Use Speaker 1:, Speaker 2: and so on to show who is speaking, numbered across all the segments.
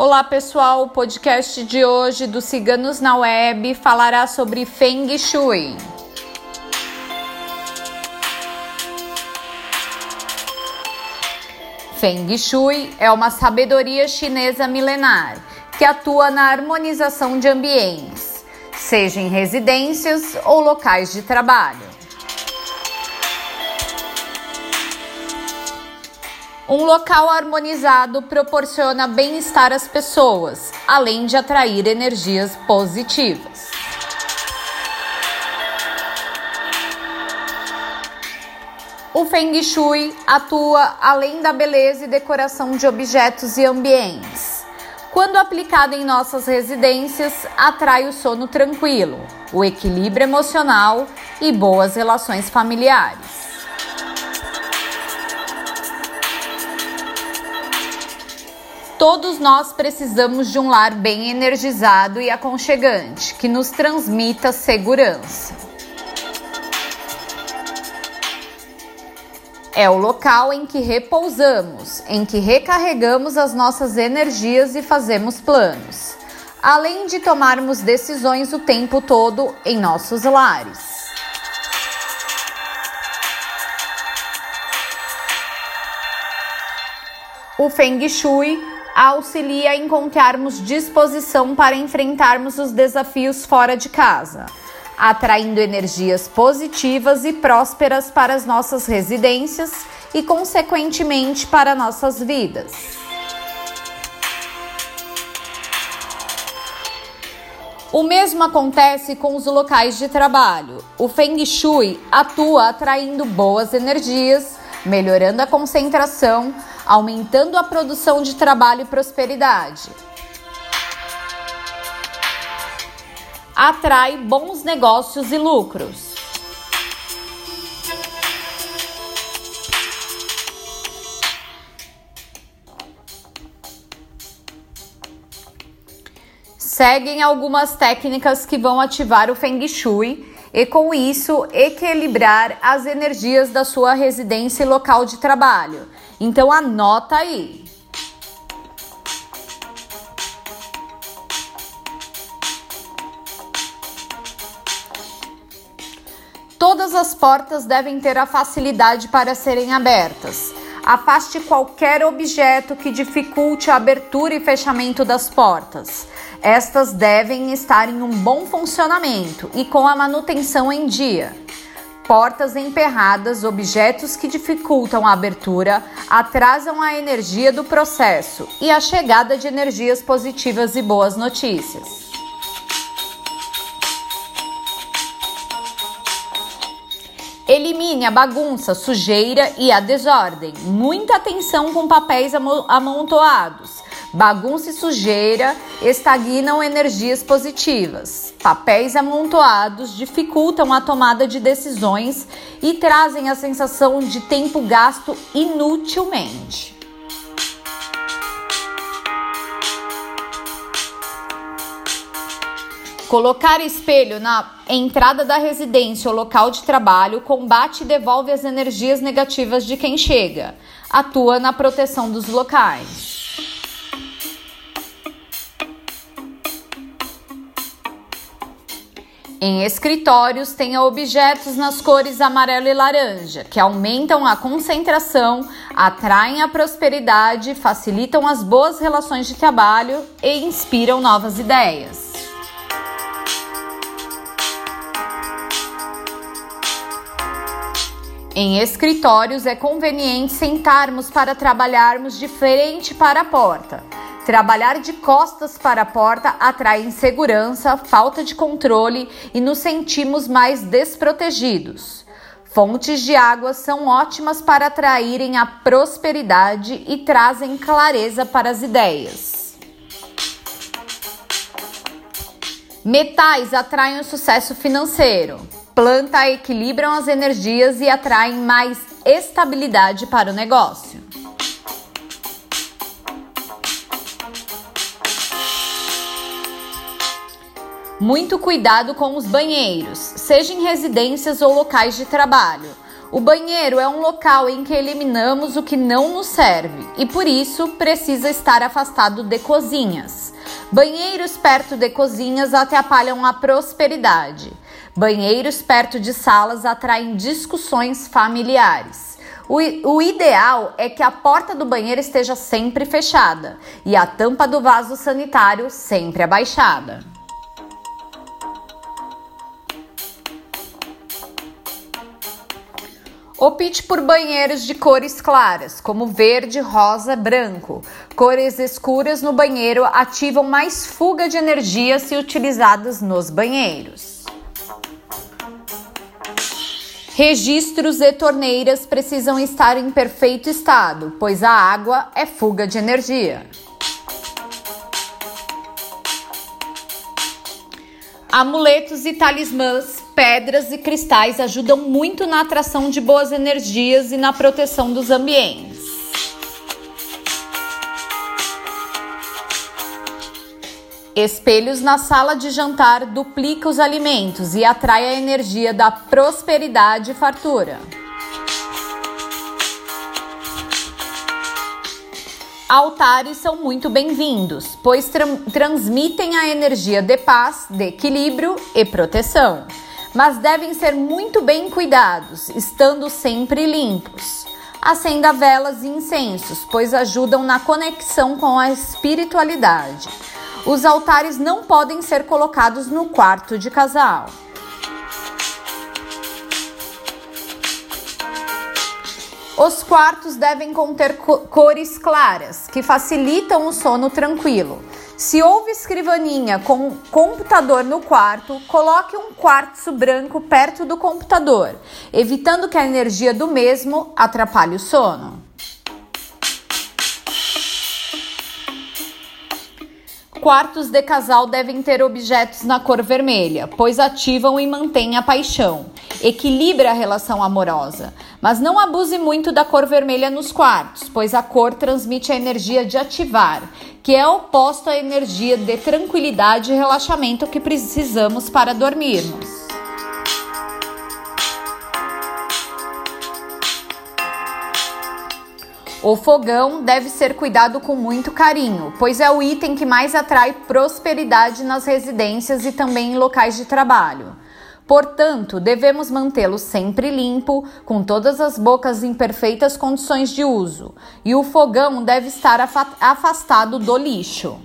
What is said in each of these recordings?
Speaker 1: Olá pessoal, o podcast de hoje do Ciganos na Web falará sobre Feng Shui. Feng Shui é uma sabedoria chinesa milenar que atua na harmonização de ambientes, seja em residências ou locais de trabalho. Um local harmonizado proporciona bem-estar às pessoas, além de atrair energias positivas. O Feng Shui atua além da beleza e decoração de objetos e ambientes. Quando aplicado em nossas residências, atrai o sono tranquilo, o equilíbrio emocional e boas relações familiares. Todos nós precisamos de um lar bem energizado e aconchegante, que nos transmita segurança. É o local em que repousamos, em que recarregamos as nossas energias e fazemos planos, além de tomarmos decisões o tempo todo em nossos lares. O Feng Shui auxilia a encontrarmos disposição para enfrentarmos os desafios fora de casa, atraindo energias positivas e prósperas para as nossas residências e, consequentemente, para nossas vidas. O mesmo acontece com os locais de trabalho. O Feng Shui atua atraindo boas energias, melhorando a concentração, aumentando a produção de trabalho e prosperidade. Atrai bons negócios e lucros. Seguem algumas técnicas que vão ativar o Feng Shui e, com isso, equilibrar as energias da sua residência e local de trabalho então anota aí. Todas as portas devem ter a facilidade para serem abertas. Afaste qualquer objeto que dificulte a abertura e fechamento das portas. Estas devem estar em um bom funcionamento e com a manutenção em dia portas emperradas, objetos que dificultam a abertura, atrasam a energia do processo e a chegada de energias positivas e boas notícias. Elimine a bagunça, sujeira e a desordem. Muita atenção com papéis amontoados Bagunça e sujeira estagnam energias positivas. Papéis amontoados dificultam a tomada de decisões e trazem a sensação de tempo gasto inutilmente. Colocar espelho na entrada da residência ou local de trabalho combate e devolve as energias negativas de quem chega. Atua na proteção dos locais. Em escritórios, tenha objetos nas cores amarelo e laranja, que aumentam a concentração, atraem a prosperidade, facilitam as boas relações de trabalho e inspiram novas ideias. Em escritórios, é conveniente sentarmos para trabalharmos de frente para a porta Trabalhar de costas para a porta atrai insegurança, falta de controle e nos sentimos mais desprotegidos. Fontes de água são ótimas para atraírem a prosperidade e trazem clareza para as ideias. Metais atraem o sucesso financeiro. Planta equilibram as energias e atraem mais estabilidade para o negócio. Muito cuidado com os banheiros, seja em residências ou locais de trabalho. O banheiro é um local em que eliminamos o que não nos serve e por isso precisa estar afastado de cozinhas. Banheiros perto de cozinhas atrapalham a prosperidade. Banheiros perto de salas atraem discussões familiares. O, o, ideal é que a porta do banheiro esteja sempre fechada e a tampa do vaso sanitário sempre abaixada. Opte por banheiros de cores claras, como verde, rosa, branco. Cores escuras no banheiro ativam mais fuga de energia se utilizadas nos banheiros. Registros e torneiras precisam estar em perfeito estado, pois a água é fuga de energia. Amuletos e talismãs, pedras e cristais ajudam muito na atração de boas energias e na proteção dos ambientes. Espelhos na sala de jantar duplica os alimentos e atrai a energia da prosperidade e fartura. Altares são muito bem-vindos, pois tra transmitem a energia de paz, de equilíbrio e proteção, mas devem ser muito bem cuidados, estando sempre limpos. Acenda velas e incensos, pois ajudam na conexão com a espiritualidade. Os altares não podem ser colocados no quarto de casal. Os quartos devem conter cores claras, que facilitam o sono tranquilo. Se houve escrivaninha com computador no quarto, coloque um quartzo branco perto do computador, evitando que a energia do mesmo atrapalhe o sono. Quartos de casal devem ter objetos na cor vermelha, pois ativam e mantêm a paixão. Equilibra a relação amorosa. Mas não abuse muito da cor vermelha nos quartos, pois a cor transmite a energia de ativar, que é oposto à energia de tranquilidade e relaxamento que precisamos para dormirmos. O fogão deve ser cuidado com muito carinho, pois é o item que mais atrai prosperidade nas residências e também em locais de trabalho. Portanto, devemos mantê-lo sempre limpo, com todas as bocas em perfeitas condições de uso, e o fogão deve estar afastado do lixo.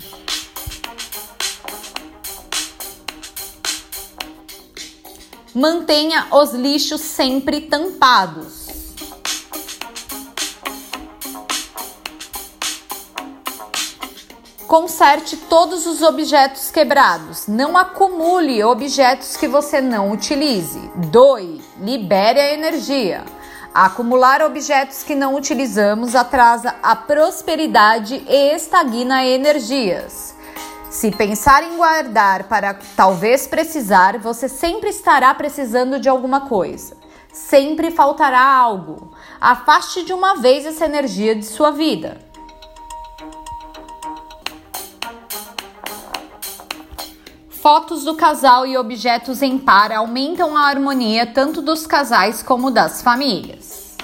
Speaker 1: Mantenha os lixos sempre tampados. Conserte todos os objetos quebrados. Não acumule objetos que você não utilize. Doe, libere a energia. Acumular objetos que não utilizamos atrasa a prosperidade e estagna energias. Se pensar em guardar para talvez precisar, você sempre estará precisando de alguma coisa. Sempre faltará algo. Afaste de uma vez essa energia de sua vida. Fotos do casal e objetos em par aumentam a harmonia tanto dos casais como das famílias.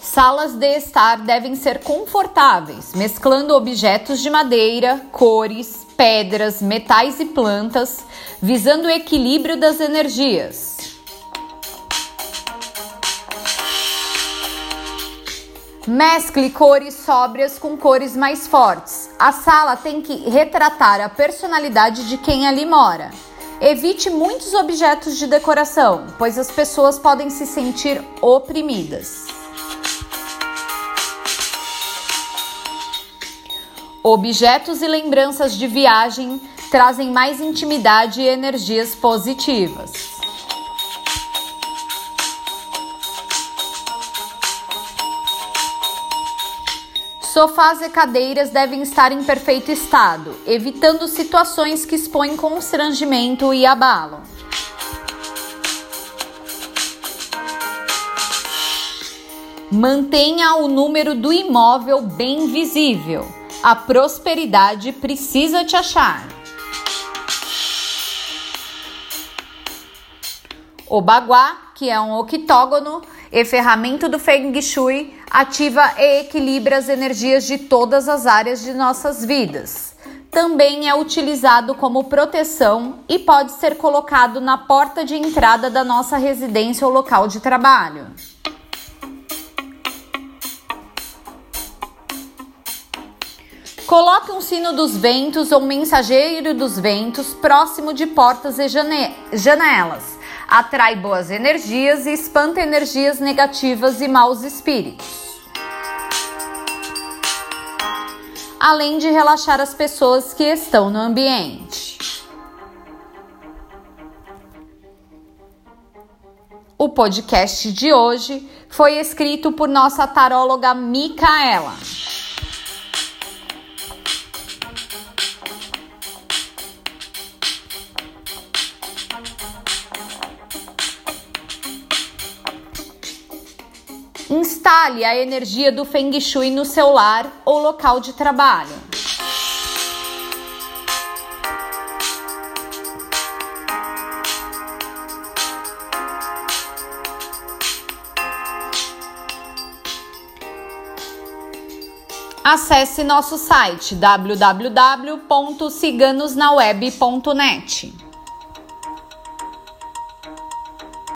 Speaker 1: Salas de estar devem ser confortáveis, mesclando objetos de madeira, cores, pedras, metais e plantas, visando o equilíbrio das energias. Mescle cores sóbrias com cores mais fortes. A sala tem que retratar a personalidade de quem ali mora. Evite muitos objetos de decoração, pois as pessoas podem se sentir oprimidas. Objetos e lembranças de viagem trazem mais intimidade e energias positivas. Sofás e cadeiras devem estar em perfeito estado, evitando situações que expõem constrangimento e abalo. Mantenha o número do imóvel bem visível. A prosperidade precisa te achar. O baguá, que é um octógono e ferramenta do Feng Shui, ativa e equilibra as energias de todas as áreas de nossas vidas. Também é utilizado como proteção e pode ser colocado na porta de entrada da nossa residência ou local de trabalho. Coloque um sino dos ventos ou mensageiro dos ventos próximo de portas e janelas. Atrai boas energias e espanta energias negativas e maus espíritos. Além de relaxar as pessoas que estão no ambiente. O podcast de hoje foi escrito por nossa taróloga Micaela. Instale a energia do Feng Shui no seu lar ou local de trabalho. Acesse nosso site www.ciganosnaweb.net.